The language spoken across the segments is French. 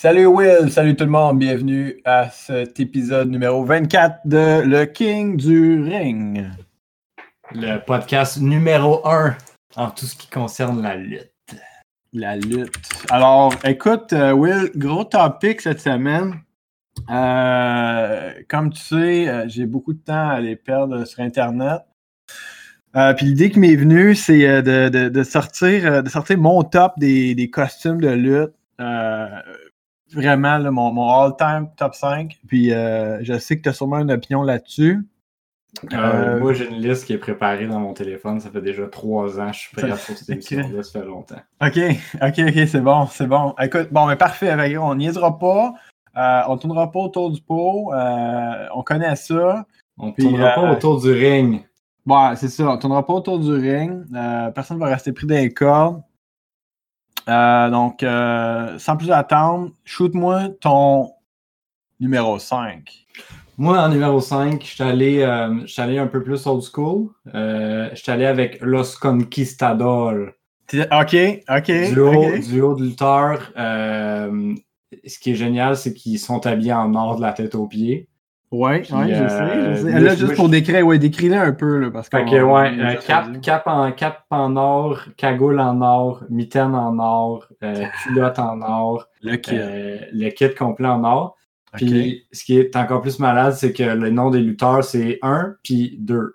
Salut Will, salut tout le monde, bienvenue à cet épisode numéro 24 de Le King du Ring. Le podcast numéro 1 en tout ce qui concerne la lutte. La lutte. Alors, écoute, euh, Will, gros topic cette semaine. Euh, comme tu sais, euh, j'ai beaucoup de temps à les perdre sur Internet. puis l'idée qui m'est venue, c'est de, sortir, de sortir mon top des, des costumes de lutte vraiment mon, mon all-time top 5. Puis euh, je sais que tu as sûrement une opinion là-dessus. Euh, euh, moi, j'ai une liste qui est préparée dans mon téléphone. Ça fait déjà trois ans. Je suis prêt à faire cette émission-là. Ça fait longtemps. OK, OK, OK, c'est bon, c'est bon. Écoute, bon, mais parfait. On niaisera pas. on ne tournera pas autour du pot. on connaît ça. On ne tournera pas autour du ring. Ouais, c'est ça. On ne tournera pas autour du ring. personne ne va rester pris dans les cordes. Euh, donc, euh, sans plus attendre, shoot-moi ton numéro 5. Moi, en numéro 5, je suis allé, euh, allé, un peu plus old school. je suis allé avec Los Conquistadors. OK, OK. Duo, de lutteurs. ce qui est génial, c'est qu'ils sont habillés en or de la tête aux pieds. Oui, ouais, je sais, je sais. Là, juste pour décrire, ouais, décrire un peu, là, parce que. Ok, ouais, euh, cap, cap, en, cap en or, cagoule en or, mitaine en or, euh, culotte en or. Le kit. Euh, le kit complet en or. Puis, ce qui est encore plus malade, c'est que le nom des lutteurs, c'est 1 puis 2.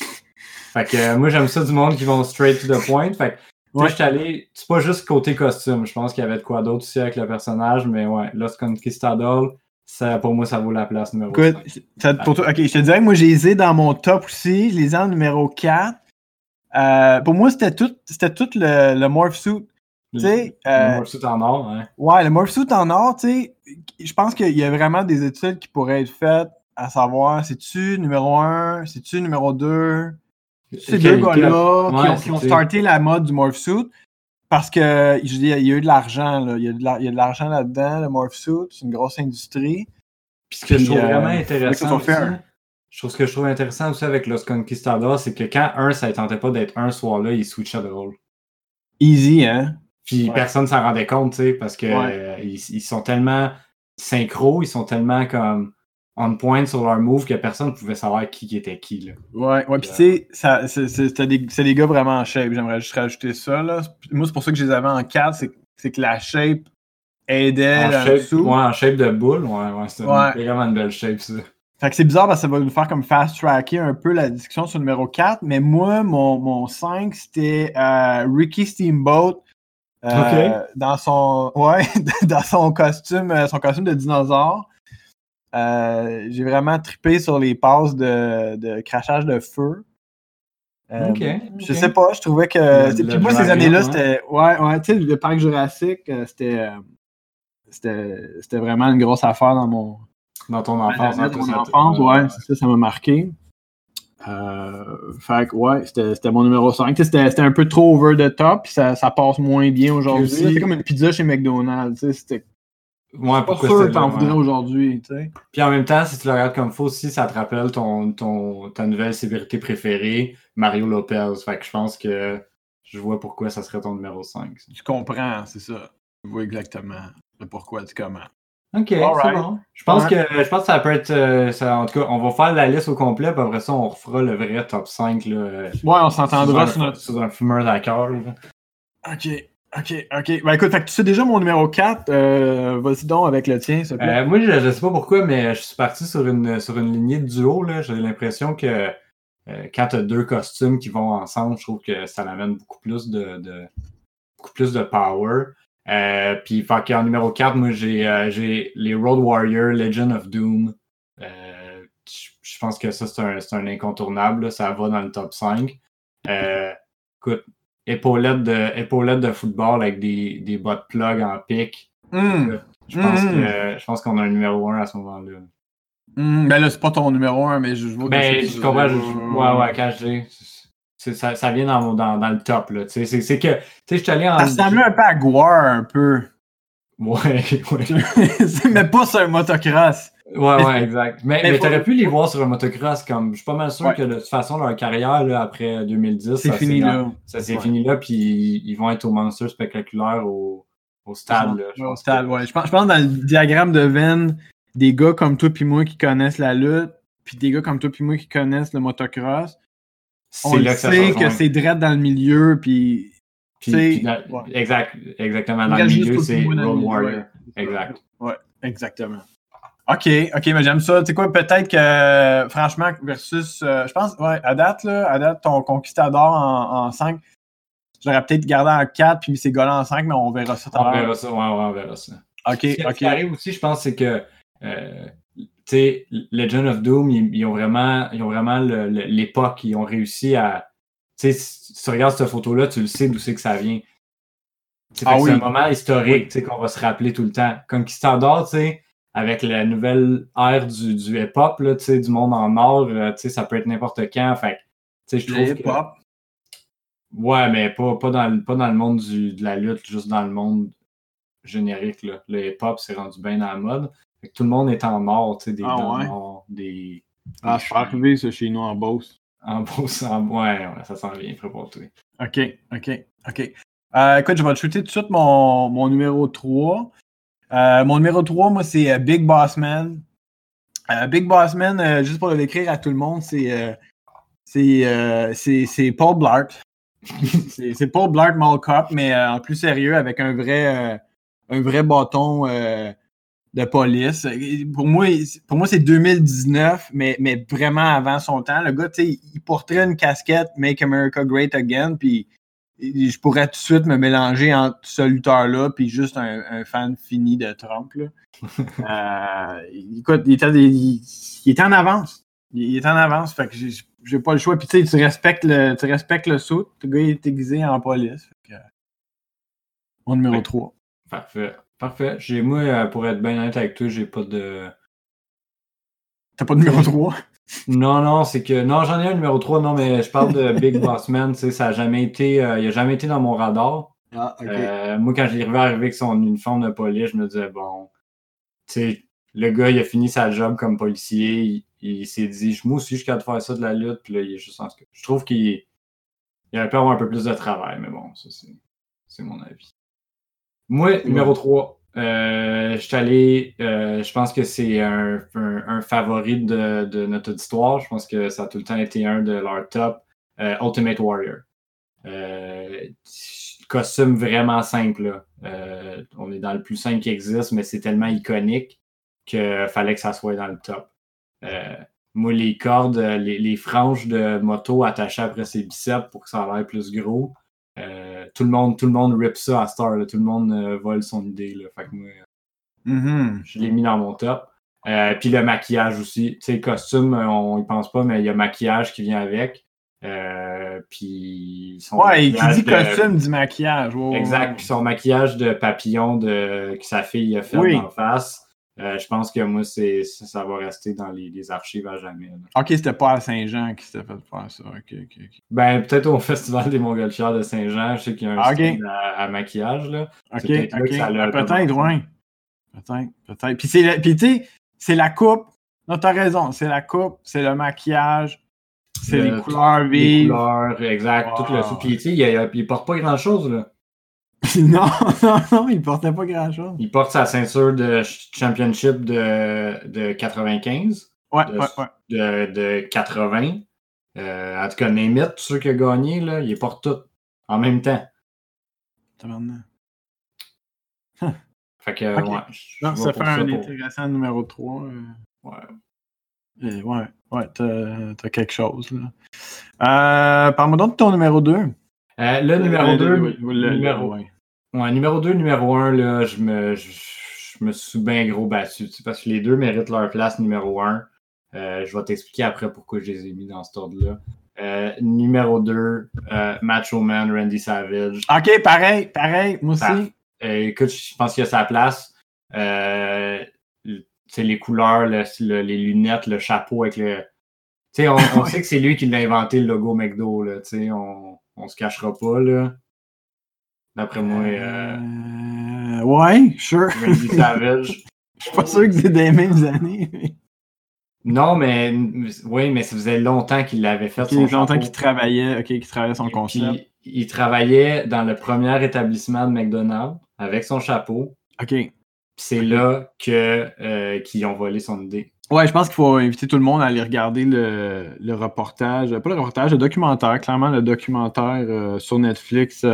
fait que moi, j'aime ça du monde qui vont straight to the point. Fait que, ouais. je suis allé, c'est pas juste côté costume. Je pense qu'il y avait de quoi d'autre aussi avec le personnage, mais ouais, Los Pour moi, ça vaut la place numéro Écoute, pour toi, ok, je te dirais que moi, j'ai les ai dans mon top aussi. Je les ai en numéro 4. Euh, pour moi, c'était tout, c'était tout le, le morph suit. Le, le euh, morph suit en or, hein? Ouais, le morph suit en or, tu sais, je pense qu'il y a vraiment des études qui pourraient être faites à savoir, c'est-tu numéro 1, c'est-tu numéro 2, ces deux gars-là qui, ont, starté la mode du morph suit. Parce que il y a eu de l'argent, là. Il y a de l'argent là-dedans, le Morph Suit, c'est une grosse industrie. Puis ce que je trouve vraiment euh, intéressant. Aussi, je trouve ce que je trouve intéressant aussi avec Los Conquistadors, c'est que quand un, ça ne tentait pas d'être un soir-là, il switchait de rôle. Easy, hein? Puis personne s'en rendait compte, tu sais, parce que ils, sont tellement synchro, ils sont tellement comme on point sur leur move que personne ne pouvait savoir qui était qui. Là. Ouais, ouais, puis tu sais, c'est des, des, gars vraiment en shape. J'aimerais juste rajouter ça. Là. Moi, c'est pour ça que je les avais en 4, c'est que la shape aidait en shape, dessous. Ouais, en shape de boule, ouais, ouais c'est vraiment une belle shape, ça. Fait que c'est bizarre parce que ça va nous faire comme fast-tracker un peu la discussion sur le numéro 4, mais moi, mon, mon 5, c'était euh, Ricky Steamboat. Euh, dans son ouais dans son costume euh, son costume de dinosaure euh, j'ai vraiment trippé sur les passes de, crachage de feu. Euh, je sais pas, je trouvais que. puis moi, ces années-là, c'était. Ouais, ouais, tu sais, le parc Jurassique, euh, c'était. c'était vraiment une grosse affaire dans mon. Dans ton enfance. Dans mon enfance, ouais, ça, ça m'a marqué. fait que, ouais, c'était mon numéro 5. C'était un peu trop over the top, puis ça, ça passe moins bien aujourd'hui. C'est comme une pizza chez McDonald's. C'était Ouais, pas sûr t'en voudrais aujourd'hui, tu sais. Puis en même temps, si tu le regardes comme faux, aussi, ça te rappelle ton, ton, ta nouvelle sévérité préférée, Mario Lopez. Fait que je pense que je vois pourquoi ça serait ton numéro 5. Tu comprends, c'est ça. Je vois exactement le pourquoi du comment. Ok, c'est bon. Je pense, que, je pense que ça peut être. Euh, ça, en tout cas, on va faire la liste au complet, puis après ça, on refera le vrai top 5. Là, ouais, on s'entendra sur, notre... sur un fumeur d'accord. Ok. OK, OK. Ben écoute, tu sais déjà mon numéro 4. Euh, vas-y donc avec le tien, s'il te plaît. Euh, moi, je ne sais pas pourquoi, mais je suis parti sur une, sur une lignée de duo. J'ai l'impression que euh, quand tu as deux costumes qui vont ensemble, je trouve que ça amène beaucoup plus de, de beaucoup plus de power. puis, en numéro 4, moi, j'ai les Road Warrior Legend of Doom. je pense que ça, c'est un, un, incontournable. Ça va dans le top 5. écoute, épaulettes de, de football avec des, des bottes plug en pic. Hmm. Je pense hmm. je pense qu'on a un numéro 1 à ce moment-là. Mm, ben là, c'est pas ton numéro 1, mais je vois que Ben, je comprends. ouais, ouais, quand je ça, ça vient dans, dans, dans le top. Là. C'est, c'est que, tu sais, je suis allé en. Ça ressemble un peu à Guar, un peu. Ouais, ouais. mais pas sur un motocross. Ouais, ouais, exact. Mais, mais, t'aurais pu les voir sur un motocross comme. Je suis pas mal sûr que de toute façon, leur carrière là, après 2010, c'est fini là. Ça s'est fini là, puis ils vont être au Monster spectaculaire au, Au stade, là. Je au stade, ouais. Je pense, je pense dans le diagramme de Venn, des gars comme toi puis moi qui connaissent la lutte, puis des gars comme toi puis moi qui connaissent le motocross, on le sait que c'est direct dans le milieu, puis... puis, exact, exactement. Dans le milieu, c'est Road Warrior. Exact. Ouais, exactement. OK, OK, mais j'aime ça. Tu sais quoi, peut-être que, franchement, versus, euh, je pense, ouais, à date, là, à date, ton conquistador en, en 5, j'aurais peut-être gardé en 4 puis mis gars-là en 5, mais on verra ça. On verra ça, ouais, ouais, on verra ça. OK, Ce OK. qui arrive aussi, je pense, c'est que, euh, tu sais, Legend of Doom, ils, ont vraiment, ils ont vraiment l'époque, ils ont réussi à, tu sais, si tu regardes cette photo-là, tu le sais d'où c'est que ça vient. Ah c'est un moment historique, tu sais, qu'on va se rappeler tout le temps. Conquistador, tu sais, avec la nouvelle ère du, du hip-hop, du monde en or, euh, ça peut être n'importe quand. Fait, je trouve hip-hop. Ouais, mais pas, pas, dans, le, pas dans le monde du, de la lutte, juste dans le monde générique. Là. Le hip-hop s'est rendu bien dans la mode. Fait que tout le monde est en or, tu sais, des ah, ouais? des, Ah, je suis arrivé, ce chez nous, en Beauce. En Beauce, en... Ouais, ouais, ça s'en vient, toi. OK, OK, OK. Euh, écoute, je vais te shooter tout de suite mon, mon numéro 3. Euh, mon numéro 3, moi, c'est euh, Big Boss Man. Euh, Big Boss Man, juste pour le décrire à tout le monde, c'est Paul Blart. c'est Paul Blart Mall Cop, mais en plus sérieux, avec un vrai, un vrai bâton de police. Pour moi, pour moi c'est 2019, mais, mais vraiment avant son temps. Le gars, il porterait une casquette Make America Great Again, puis je pourrais tout de suite me mélanger entre ce lutteur-là puis juste un, fan fini de Trump. Là. euh, écoute, il était, il, était, en avance. Il, était en avance, fait que j'ai pas le choix. Puis tu sais, tu respectes le, tu respectes le saut. Le gars il est aiguisé en police. Fait que, mon numéro 3. Parfait. Parfait. J'ai, moi, euh, pour être bien honnête avec toi, j'ai pas de. T'as pas de numéro 3? Non, non, c'est que. Non, j'en ai un numéro 3, non, mais je parle de Big Boss Man, tu sais, ça a jamais été. Euh, il a jamais été dans mon radar. Ah, ok. Euh, moi, quand j'arrivais arrivé avec son uniforme de police, je me disais, bon, tu sais, le gars, il a fini sa job comme policier, il, s'est dit, moi aussi, je suis capable de faire ça de la lutte, puis là, il est juste en ce que. Je trouve qu'il il aurait pu avoir un peu plus de travail, mais bon, ça, c'est mon avis. Moi, numéro 3, euh, je suis allé, euh, je pense que c'est un, favori de, de, notre auditoire. Je pense que ça a tout le temps été un de leurs top. Euh, Ultimate Warrior. costume vraiment simple. on est dans le plus simple qui existe, mais c'est tellement iconique qu'il fallait que ça soit dans le top. moi, les cordes, les, les, franges de moto attachées après ses biceps pour que ça ait l'air plus gros. Euh, tout, le monde, tout le monde rip ça à Star. Tout le monde euh, vole son idée. Là. Fait que moi, mm-hmm. je l'ai mis dans mon top. Euh, puis le maquillage aussi. Tu sais, le costume, on y pense pas, mais il y a maquillage qui vient avec. puis son ouais, qui dit costume dit maquillage. exact. Puis son maquillage de papillon de... que sa fille a fait en face. Euh, je pense que moi, c'est, ça va rester dans les, archives à jamais. Ok, c'était pas à Saint-Jean qui s'était fait faire ça. Ok, ok, Ben, peut-être au Festival des Montgolfières de Saint-Jean, je sais qu'il y a un okay. à, maquillage. Là. Ok, peut-être, ok. peut-être, oui. Peut-être, peut-être. Puis, tu sais, c'est la coupe. Non, t'as raison. C'est la coupe, c'est le maquillage, c'est les couleurs vives. Les couleurs, exact. Tout le... Puis, tu sais, il, il porte pas grand-chose, là. non, non, non, il portait pas grand-chose. Il porte sa ceinture de championship de, de 95. Ouais, de, ouais, ouais. De, de 80. Euh, en tout cas, Nemeth, tous ceux qui ont gagné, là, il les porte tous en même temps. Fait que, okay. ouais. Non, ça fait un intéressant numéro 3. Euh... Ouais. Et ouais, ouais, t'as as quelque chose. Là. Euh, Parle-moi donc de ton numéro 2. Euh, le numéro 2, numéro, ouais. Numéro 2, numéro 1, là, je me, je, me suis bien gros battu, parce que les deux méritent leur place numéro 1. Euh, je vais t'expliquer après pourquoi je les ai mis dans cet ordre-là. Euh, numéro 2, Macho Man, Randy Savage. Ok, pareil, pareil, moi aussi. écoute, je pense qu'il a sa place. c'est les couleurs, le, les lunettes, le chapeau avec le. Tu sais, on, on sait que c'est lui qui l'a inventé le logo McDo, là. Tu sais, on, on se cachera pas, là. D'après moi. Euh... euh ouais, sure. Randy Savage. Je suis pas sûr que c'est des mêmes années. Non, mais oui, mais ça faisait longtemps qu'il l'avait fait. Ça faisait longtemps qu'il travaillait, ok, qu'il travaillait son concept. il travaillait dans le premier établissement de McDonald's avec son chapeau. OK. C'est là que qu'ils ont volé son idée. Ouais, je pense qu'il faut inviter tout le monde à aller regarder le, le, reportage, pas le reportage, le documentaire, clairement le documentaire sur Netflix.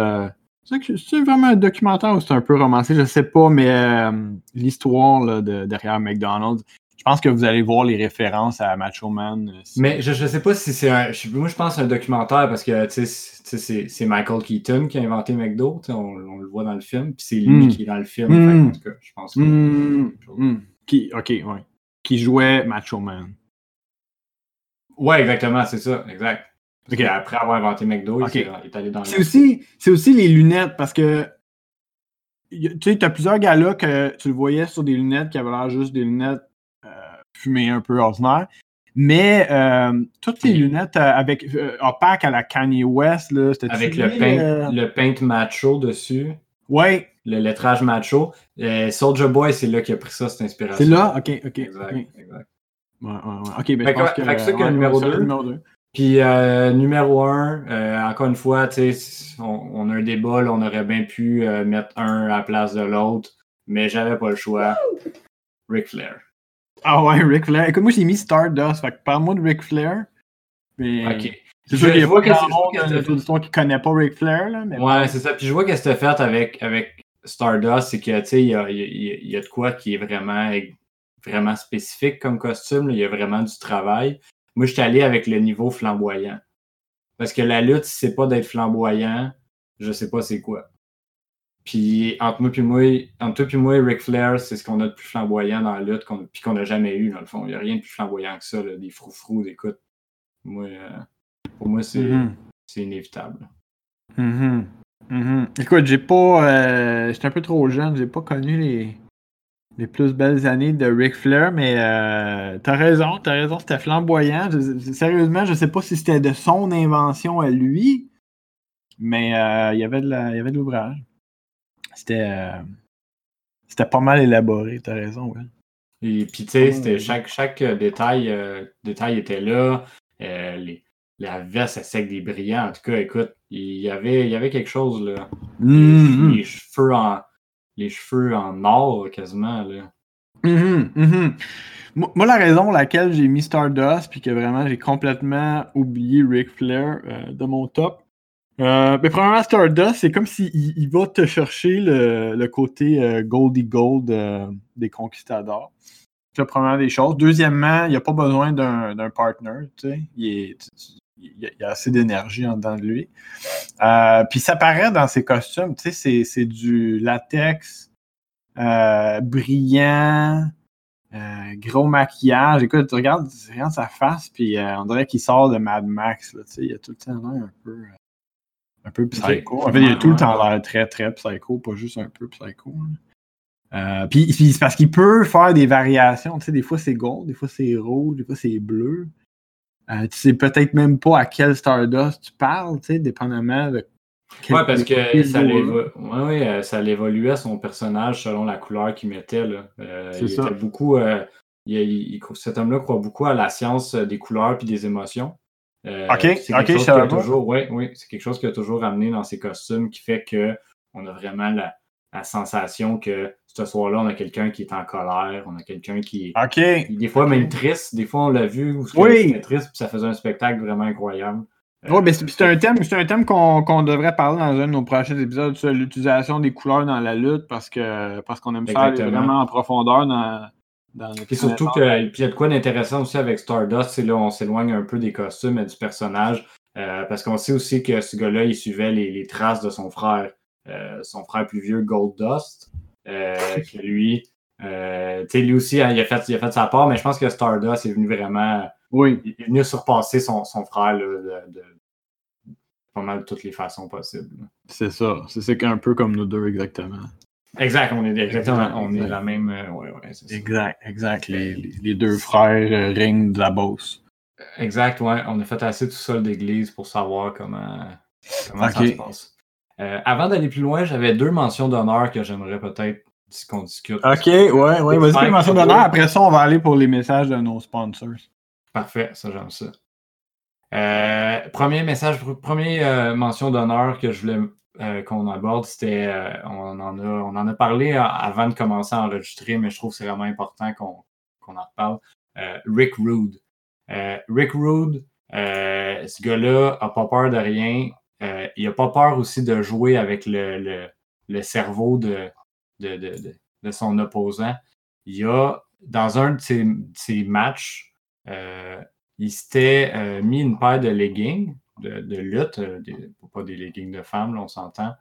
C'est vraiment un documentaire ou c'est un peu romancé, je sais pas, mais l'histoire de, derrière McDonald's, je pense que vous allez voir les références à Macho Man. Euh, Mais je ne sais pas si c'est un. Moi, je pense un documentaire parce que c'est Michael Keaton qui a inventé McDo. On, on, le voit dans le film. Puis c'est lui hmm. qui est dans le film. Hmm. en tout cas, je pense que. Hmm. Qui, ok, ouais. Qui jouait Macho Man. Ouais, exactement, c'est ça. Exact. Après avoir inventé McDo, il, est, allé dans le. C'est aussi, aussi les lunettes parce que tu sais, tu as plusieurs gars-là que tu le voyais sur des lunettes qui avaient l'air juste des lunettes fumée un peu ordinaire. Mais euh, toutes les lunettes euh, avec euh, opaque à la Kanye West, là, c'était Avec le paint, le paint macho dessus? Ouais. Le lettrage macho. Soldier Boy, c'est là qu'il a pris ça, cette inspiration. C'est là? Ok, ok. Exact, exact. Ouais, ouais, ouais. Ok, ben, je pense que, fait que ça, que numéro 2. Numéro 2. Puis numéro 1, encore une fois, on, on, a un débat, là, on aurait bien pu mettre un à la place de l'autre, mais j'avais pas le choix. Ric Flair. Ah ouais, Ric Flair. Écoute, moi j'ai mis Stardust, fait que parle-moi de Ric Flair. Mais... Ok. C'est sûr qu'il n'y a pas grand monde qui connaît pas Ric Flair, là. Mais ouais, c'est ça. Puis je vois qu'est-ce que tu fait avec, avec Stardust, c'est que, tu sais, il y a, y, y a, de quoi qui est vraiment, vraiment spécifique comme costume. Il y a vraiment du travail. Moi, je suis allé avec le niveau flamboyant. Parce que la lutte, si c'est pas d'être flamboyant, je sais pas c'est quoi. Puis entre moi et moi, entre toi et moi, Ric Flair, c'est ce qu'on a de plus flamboyant dans la lutte, qu'on, puis qu'on n'a jamais eu, dans le fond. Il n'y a rien de plus flamboyant que ça, là, des froufrous, d'écoute. Moi, euh, pour moi, c'est, mm-hmm. c'est inévitable. Mm-hmm. Mm-hmm. Écoute, j'ai pas. Euh, j'étais un peu trop jeune, j'ai pas connu les, les plus belles années de Ric Flair, mais euh, t'as raison, t'as raison, c'était flamboyant. sérieusement, je sais pas si c'était de son invention à lui, mais euh, il y avait de l'ouvrage. C'était euh, c'était pas mal élaboré, t'as raison, ouais. Et puis, tu sais, c'était chaque, chaque détail, euh, détail était là. les, la veste, sec des brillants. En tout cas, écoute, il y avait, il y avait quelque chose, là. Mm-hmm. les, cheveux en, les cheveux en or, quasiment, là. Mm-hmm, mm-hmm. Moi, la raison pour laquelle j'ai mis Stardust, puis que vraiment j'ai complètement oublié Ric Flair de mon top, euh, mais premièrement, Stardust, c'est comme s'il il va te chercher le, côté euh, Goldie Gold euh, des conquistadors. C'est la première des choses. Deuxièmement, il n'y a pas besoin d'un partner. Il, y a, assez d'énergie en dedans de lui. Euh, puis ça paraît dans ses costumes. Tu sais, c'est du latex brillant. gros maquillage. Écoute, tu regardes, sa face, puis on dirait qu'il sort de Mad Max. Là, il a tout le temps un peu un peu psycho. En fait, il a tout le temps l'air très, très psycho, pas juste un peu psycho. Euh, puis, c'est parce qu'il peut faire des variations. Tu sais, des fois c'est gold, des fois c'est rouge, des fois c'est bleu. Euh, tu sais peut-être même pas à quel Stardust tu parles, tu sais, dépendamment de. Ouais, parce que ça, ouais, ouais, euh, ça l'évoluait son personnage selon la couleur qu'il mettait. Là. il ça. était beaucoup. Il, cet homme-là croit beaucoup à la science des couleurs et des émotions. Euh, ok, ok, ça toujours, Oui, oui, c'est quelque chose qui a toujours amené dans ses costumes qui fait qu'on a vraiment la, sensation que ce soir-là, on a quelqu'un qui est en colère, on a quelqu'un qui est des fois même triste, des fois on l'a vu où oui. triste, puis ça faisait un spectacle vraiment incroyable. Euh, oui, mais c'est un thème, c'est un thème qu'on devrait parler dans un de nos prochains épisodes sur l'utilisation des couleurs dans la lutte parce que parce qu'on aime ça vraiment en profondeur dans, et surtout qu'il y a de quoi d'intéressant aussi avec Stardust, c'est là on s'éloigne un peu des costumes et du personnage. Euh, parce qu'on sait aussi que ce gars-là, il suivait les, traces de son frère, euh, son frère plus vieux, Goldust, euh, que lui, lui aussi, hein, il, a fait, il a fait sa part, mais je pense que Stardust est venu vraiment. Oui. Il est venu surpasser son, frère de, de, pas mal de toutes les façons possibles. C'est ça. C'est un peu comme nous deux, exactement. Exact, on est exactement, on est la même. Euh, ouais, ouais, exact, exact. Les, les, deux frères euh, ring de la Beauce. Exact, ouais. On a fait assez tout seul d'église pour savoir comment, comment ça se passe. Euh, avant d'aller plus loin, j'avais deux mentions d'honneur que j'aimerais peut-être qu'on discute. Ok, ouais, ouais. Vas-y, les mentions d'honneur. Après ça, on va aller pour les messages de nos sponsors. Parfait, ça, j'aime ça. premier message, premier mention d'honneur que je voulais qu'on aborde, c'était. on, en a, on en a parlé avant de commencer à enregistrer, mais je trouve que c'est vraiment important qu'on en reparle. Rick Rude. Rick Rude, ce gars-là n'a pas peur de rien. Il n'a pas peur aussi de jouer avec le, le, cerveau de, de, de, son opposant. Il a, dans un de ses, matchs, il s'était mis une paire de leggings de, lutte, euh, pas des leggings de femmes, on s'entend.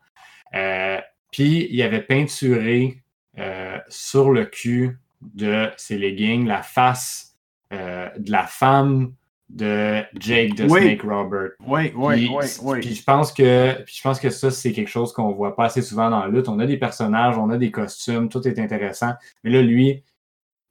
Euh, puis il avait peinturé euh, sur le cul de ses leggings la face de la femme de Jake de Snake Robert. Oui, oui, oui, oui. Puis je pense que, je pense que ça, c'est quelque chose qu'on voit pas assez souvent dans la lutte. On a des personnages, on a des costumes, tout est intéressant. Mais là, lui,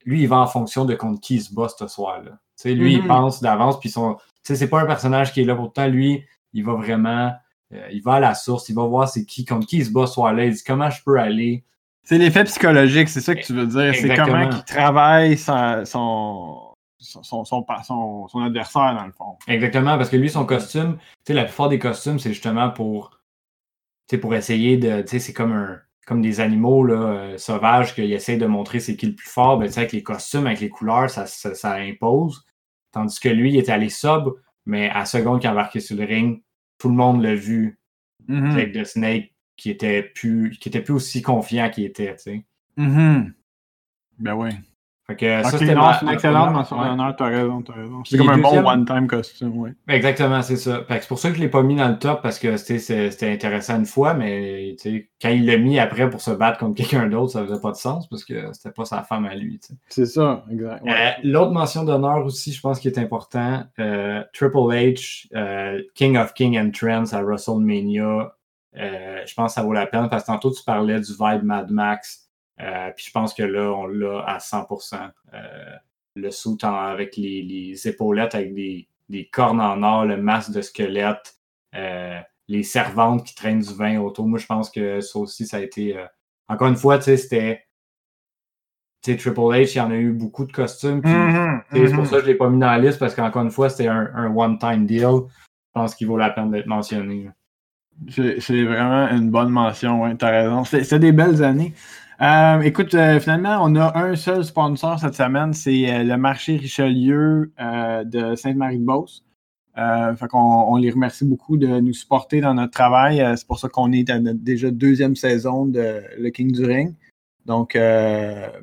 lui, il va en fonction de contre qui il se bat ce soir-là. Lui, il mm-hmm. pense d'avance, puis son, c'est pas un personnage qui est là pour pourtant. Lui, il va vraiment, euh, il va à la source, il va voir c'est qui, contre qui il se bat soit là, il dit comment je peux aller? C'est l'effet psychologique, c'est ça que tu veux dire. C'est comment il travaille son, son, son, son, adversaire, dans le fond. Exactement, parce que lui, son costume, tu sais, la plupart des costumes, c'est justement pour, pour essayer de, tu sais, c'est comme un, comme des animaux là, euh, sauvages qui essaient de montrer c'est qui le plus fort, ben, avec les costumes, avec les couleurs, ça, ça impose. Tandis que lui, il était allé sobre, mais à seconde qu'il a embarqué sur le ring, tout le monde l'a vu. Mm-hmm. Avec The Snake qui était plus qui était plus aussi confiant qu'il était, tu sais. Mm-hmm. Ben oui. Fait que ça, c'était une excellente mention d'honneur, t'as raison, t'as raison. C'est comme un bon one-time costume, oui. Exactement, c'est ça. c'est pour ça que je l'ai pas mis dans le top, parce que c'était intéressant une fois, mais quand il l'a mis après pour se battre contre quelqu'un d'autre, ça faisait pas de sens, parce que c'était pas sa femme à lui. C'est ça, exact. Euh, l'autre mention d'honneur aussi, je pense qui est important, euh, Triple H, euh, King of King Entrance à WrestleMania, je pense que ça vaut la peine, parce que tantôt tu parlais du vibe Mad Max. Euh, puis je pense que là, on l'a à 100%. Euh, le soute avec les, épaulettes avec des, cornes en or, le masque de squelette, euh, les servantes qui traînent du vin autour. Moi, je pense que ça aussi, ça a été. encore une fois, tu sais, c'était. Triple H, il y en a eu beaucoup de costumes. Mm-hmm, c'est pour mm-hmm. ça que je ne l'ai pas mis dans la liste parce qu'encore une fois, c'était un, one-time deal. Je pense qu'il vaut la peine d'être mentionné. C'est vraiment une bonne mention, ouais, tu as raison. C'est des belles années. Euh, écoute, euh, finalement, on a un seul sponsor cette semaine, c'est euh, le marché Richelieu de Sainte-Marie-de-Beauce. fait qu'on on les remercie beaucoup de nous supporter dans notre travail. c'est pour ça qu'on est à notre déjà deuxième saison de Le King du Ring. Donc,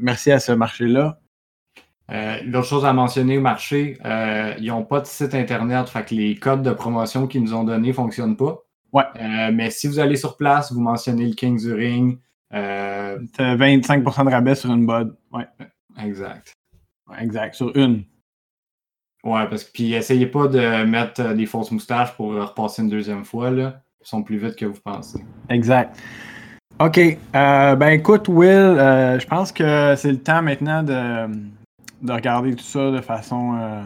merci à ce marché-là. L'autre chose à mentionner au marché, ils n'ont pas de site internet, fait que les codes de promotion qu'ils nous ont donnés ne fonctionnent pas. Ouais. mais si vous allez sur place, vous mentionnez le King du Ring, euh, 25% de rabais sur une bod. Ouais. Exact. exact. Sur une. Ouais, parce que puis essayez pas de mettre euh, des fausses moustaches pour repasser une deuxième fois. Là. Ils sont plus vite que vous pensez. Exact. OK. Euh, ben écoute, Will, euh, je pense que c'est le temps maintenant de, de, regarder tout ça de façon.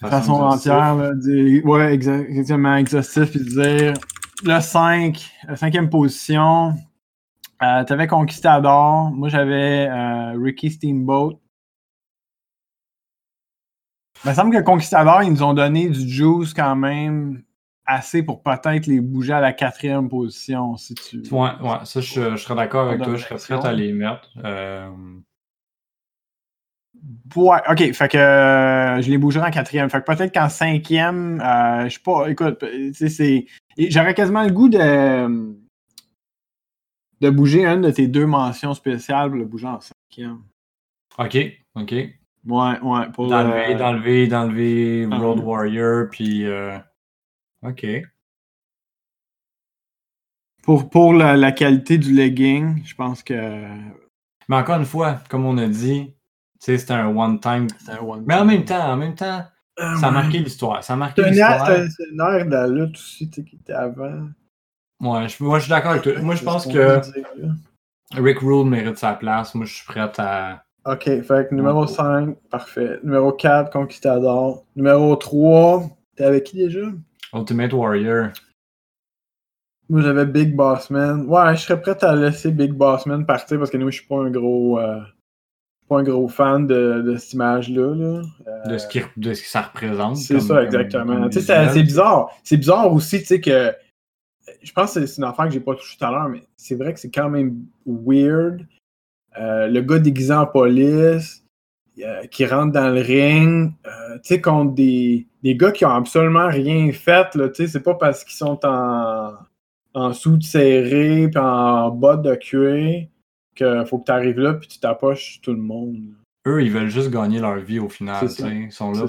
de façon, entière. Là, ouais, exactement, exhaustif, puis dire le 5, la cinquième position, euh, tu avais Conquistador. Moi, j'avais euh, Ricky Steamboat. Il me semble que Conquistador, ils nous ont donné du juice quand même assez pour peut-être les bouger à la quatrième position, si tu Ouais, ouais, ça, je, serais d'accord avec toi. Je serais prêt à les mettre. Euh, Ouais, ok. Fait que euh, je les bougerai en quatrième. Fait que peut-être qu'en cinquième, euh, je sais pas. Écoute, c'est. J'aurais quasiment le goût de. de bouger une de tes deux mentions spéciales pour le bouger en cinquième. Ok, ok. Ouais, ouais. Pour, d'enlever, euh, d'enlever, d'enlever Road Warrior, puis. Ok. Pour, pour la, la, qualité du legging, je pense que. Mais encore une fois, comme on a dit, c'était un one-time. One mais en même temps, en même temps, euh, ça a marqué l'histoire. Ça a marqué l'histoire. C'est une heure de la lutte aussi qui était avant. Ouais, je, moi je suis d'accord avec toi. Moi je pense que Rick Rule mérite sa place. Moi je suis prêt à. Ok, fait que numéro 5, parfait. Numéro 4, Conquistador. Numéro 3, t'es avec qui déjà? Ultimate Warrior. Moi j'avais Big Boss Man. Ouais, je serais prêt à laisser Big Boss Man partir parce que nous je suis pas un gros. Euh, pas un gros fan de, de cette image-là. Là. de, ce qui, de ce que ça représente. C'est ça, exactement. C'est bizarre. C'est bizarre aussi, tu sais, que je pense que c'est une affaire que j'ai pas touché tout à l'heure, mais c'est vrai que c'est quand même weird. Euh, le gars déguisé en police euh, qui rentre dans le ring, euh, tu sais, contre des, des, gars qui ont absolument rien fait, tu sais, c'est pas parce qu'ils sont en, en de serré puis en bas de cuir faut que tu arrives là puis tu t'approches tout le monde eux, ils veulent juste gagner leur vie au final. Ils sont là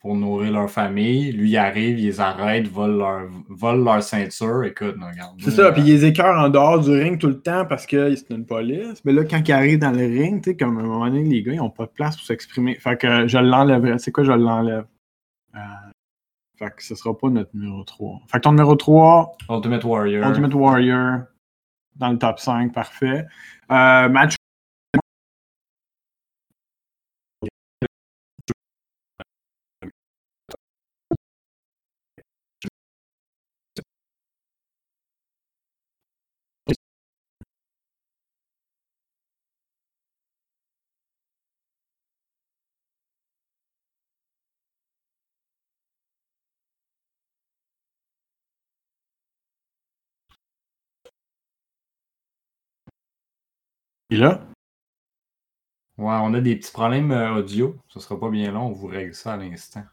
pour, nourrir leur famille. Lui, il arrive, ils les arrêtent, vole leur, vole leur ceinture. Écoute, regarde. C'est ça, puis ils les écœurent en dehors du ring tout le temps parce que c'est une police. Mais là, quand ils arrivent dans le ring, tu sais, comme à un moment donné, les gars, ils n'ont pas de place pour s'exprimer. Fait que je l'enlèverai. C'est quoi, je l'enlève? Euh... Fait que ce sera pas notre numéro 3. Fait que ton numéro 3. Ultimate Warrior. Ultimate Warrior. Dans le top 5, parfait. Euh, match là? Ouais, on a des petits problèmes euh, audio. Ce sera pas bien long, on vous règle ça à l'instant.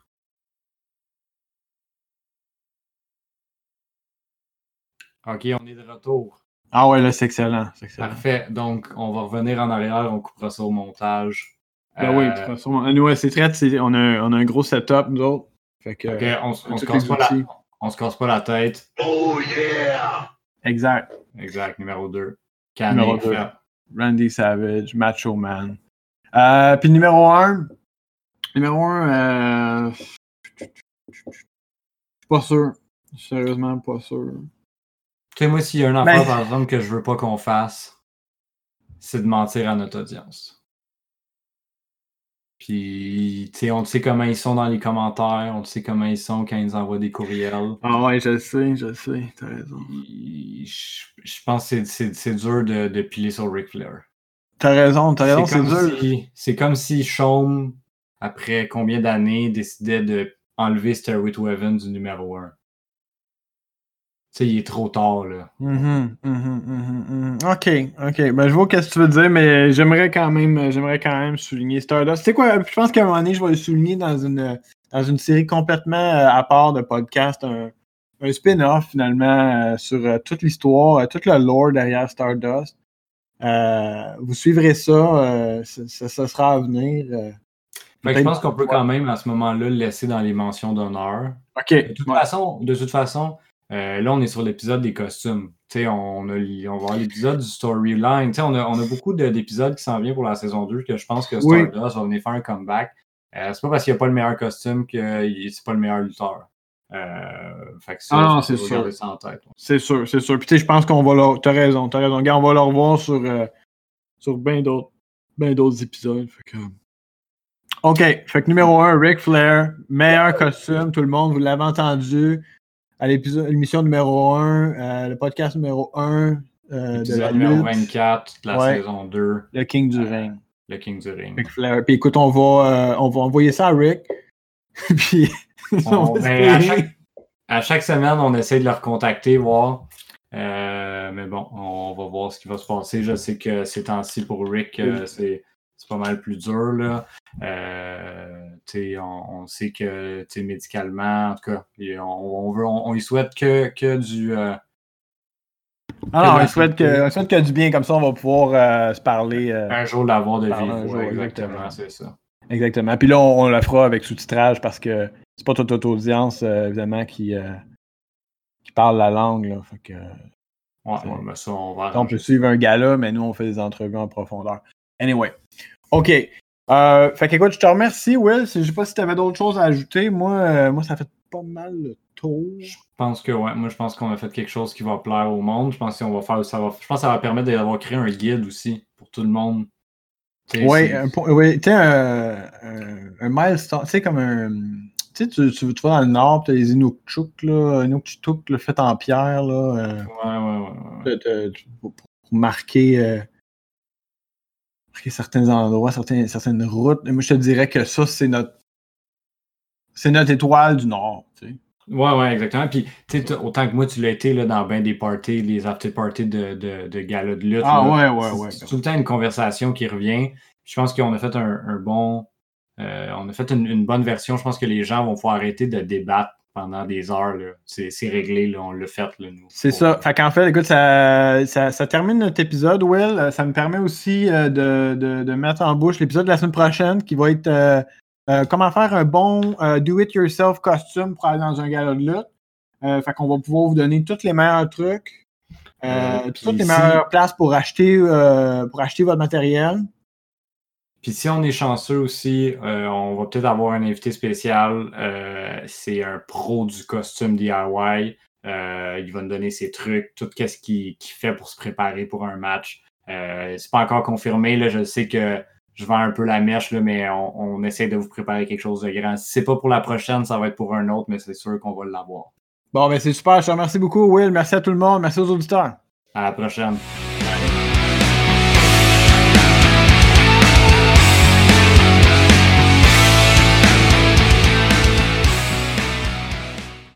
OK, on est de retour. Ah ouais, là, c'est excellent, Parfait. Donc, on va revenir en arrière, on coupera ça au montage. Ben oui, de toute euh, façon, nous, c'est très, on a, on a un gros setup, nous autres. Fait que, OK, on, on se casse pas la, on se casse pas la tête. Oh yeah! Exact. Exact, numéro 2. numéro 2. Randy Savage, Macho Man. Euh, puis numéro 1, numéro 1, euh, je suis pas sûr. Sérieusement, pas sûr. Tu sais, moi, s'il y a un affaire, par exemple, que je veux pas qu'on fasse, c'est de mentir à notre audience. Puis, tu sais, on sait comment ils sont dans les commentaires, on sait comment ils sont quand ils envoient des courriels. Ah ouais, je sais, je sais, t'as raison. Je, pense que c'est dur de, de, piler sur Ric Flair. T'as raison, t'as raison, c'est dur. c'est comme si Sean, après combien d'années, décidait de enlever Stairway to Heaven du numéro 1 sais, il est trop tard, là. Mm-hmm, mm-hmm, mm-hmm, OK, OK. Ben, je vois ce que tu veux dire, mais j'aimerais quand même j'aimerais quand même souligner Stardust. Tu sais quoi, je pense qu'à un moment donné, je vais le souligner dans une, dans une série complètement euh, à part de podcast, un, un spin-off, finalement, euh, sur euh, toute l'histoire, tout le lore derrière Stardust. vous suivrez ça, ça, sera à venir. je pense qu'on peut quand même, à ce moment-là, le laisser dans les mentions d'honneur. OK. De toute façon, de toute façon euh, là, on est sur l'épisode des costumes. on, on, va voir l'épisode du storyline. On a, on a beaucoup d'épisodes qui s'en viennent pour la saison 2 que je pense que Stardust va venir faire un comeback. Euh, c'est pas parce qu'il n'y a pas le meilleur costume que c'est pas le meilleur lutteur. Euh, fait que ça, ah, c'est sûr. C'est sûr, c'est sûr. Puis je pense qu'on va le. T'as raison, t'as raison. on va le revoir sur, euh, sur bien d'autres ben d'autres épisodes. Fait que... OK. Fait que numéro 1, Ric Flair, meilleur costume, tout le monde, vous l'avez entendu à l'émission numéro 1, euh, le podcast numéro 1 euh, de la numéro 24 de la saison 2. Le King du euh, Ring. Le King du Ring. Puis écoute, on va, on va envoyer ça à Rick. Puis. Ben, à, chaque, semaine, on essaie de le recontacter, voir. mais bon, on va voir ce qui va se passer. Je sais que ces temps-ci, pour Rick, c'est c'est pas mal plus dur. Là. Euh, on, sait que médicalement, en tout cas, on, veut, on, y souhaite que, que du. Euh, on, souhaite que, souhaite que du bien, comme ça, on va pouvoir euh, se parler. un jour l'avoir de vivre. exactement, c'est ça. Exactement. Puis là, on, la fera avec sous-titrage parce que c'est pas toute audience, évidemment, qui, qui parle la langue. Là, fait que, ouais, ça, on va. On peut suivre un gars-là, mais nous, on fait des entrevues en profondeur. Anyway. OK. Euh, fait que écoute, je te remercie, Will. Je sais pas si tu avais d'autres choses à ajouter. Moi, euh, moi, ça fait pas mal le tour. Je pense que ouais. Moi, je pense qu'on a fait quelque chose qui va plaire au monde. Je pense qu'on va faire ça. Va, je pense que ça va permettre d'avoir créé un guide aussi pour tout le monde. Oui, oui. Tu sais, un, milestone, tu sais, comme un. Tu sais, tu, tu, vas dans le nord, tu as les Inukchuk, là, Inukchuk, le fait en pierre, là. Euh, ouais, ouais, ouais. pour, marquer. Euh, certains endroits, certaines, certaines routes. moi, je te dirais que ça, c'est notre c'est notre étoile du Nord. Tu sais. Ouais, ouais, exactement. Puis, autant que moi, tu l'as été là, dans bien des parties, les after parties de, de, de gala de lutte. Ah, ouais, ouais, ouais. C'est tout le temps une conversation qui revient. Je pense qu'on a fait un, bon. Euh, on a fait une, bonne version. Je pense que les gens vont pouvoir arrêter de débattre pendant des heures. C'est réglé, là, on l'a fait. C'est ça. Fait qu'en fait, écoute, ça, ça, termine notre épisode, Will. Ça me permet aussi euh, de, de, de, mettre en bouche l'épisode de la semaine prochaine qui va être euh, euh, comment faire un bon euh, do-it-yourself costume pour aller dans un gala de lutte. Euh, fait qu'on va pouvoir vous donner tous les meilleurs trucs, toutes les meilleures places pour acheter, pour acheter votre matériel. Puis si on est chanceux aussi, on va peut-être avoir un invité spécial. c'est un pro du costume DIY. il va nous donner ses trucs, tout ce qu'il fait pour se préparer pour un match. c'est pas encore confirmé. Là, je sais que je vends un peu la mèche, là, mais on, essaie de vous préparer quelque chose de grand. Si c'est pas pour la prochaine, ça va être pour un autre, mais c'est sûr qu'on va l'avoir. Bon, ben c'est super. Je te remercie beaucoup, Will. Merci à tout le monde. Merci aux auditeurs. À la prochaine.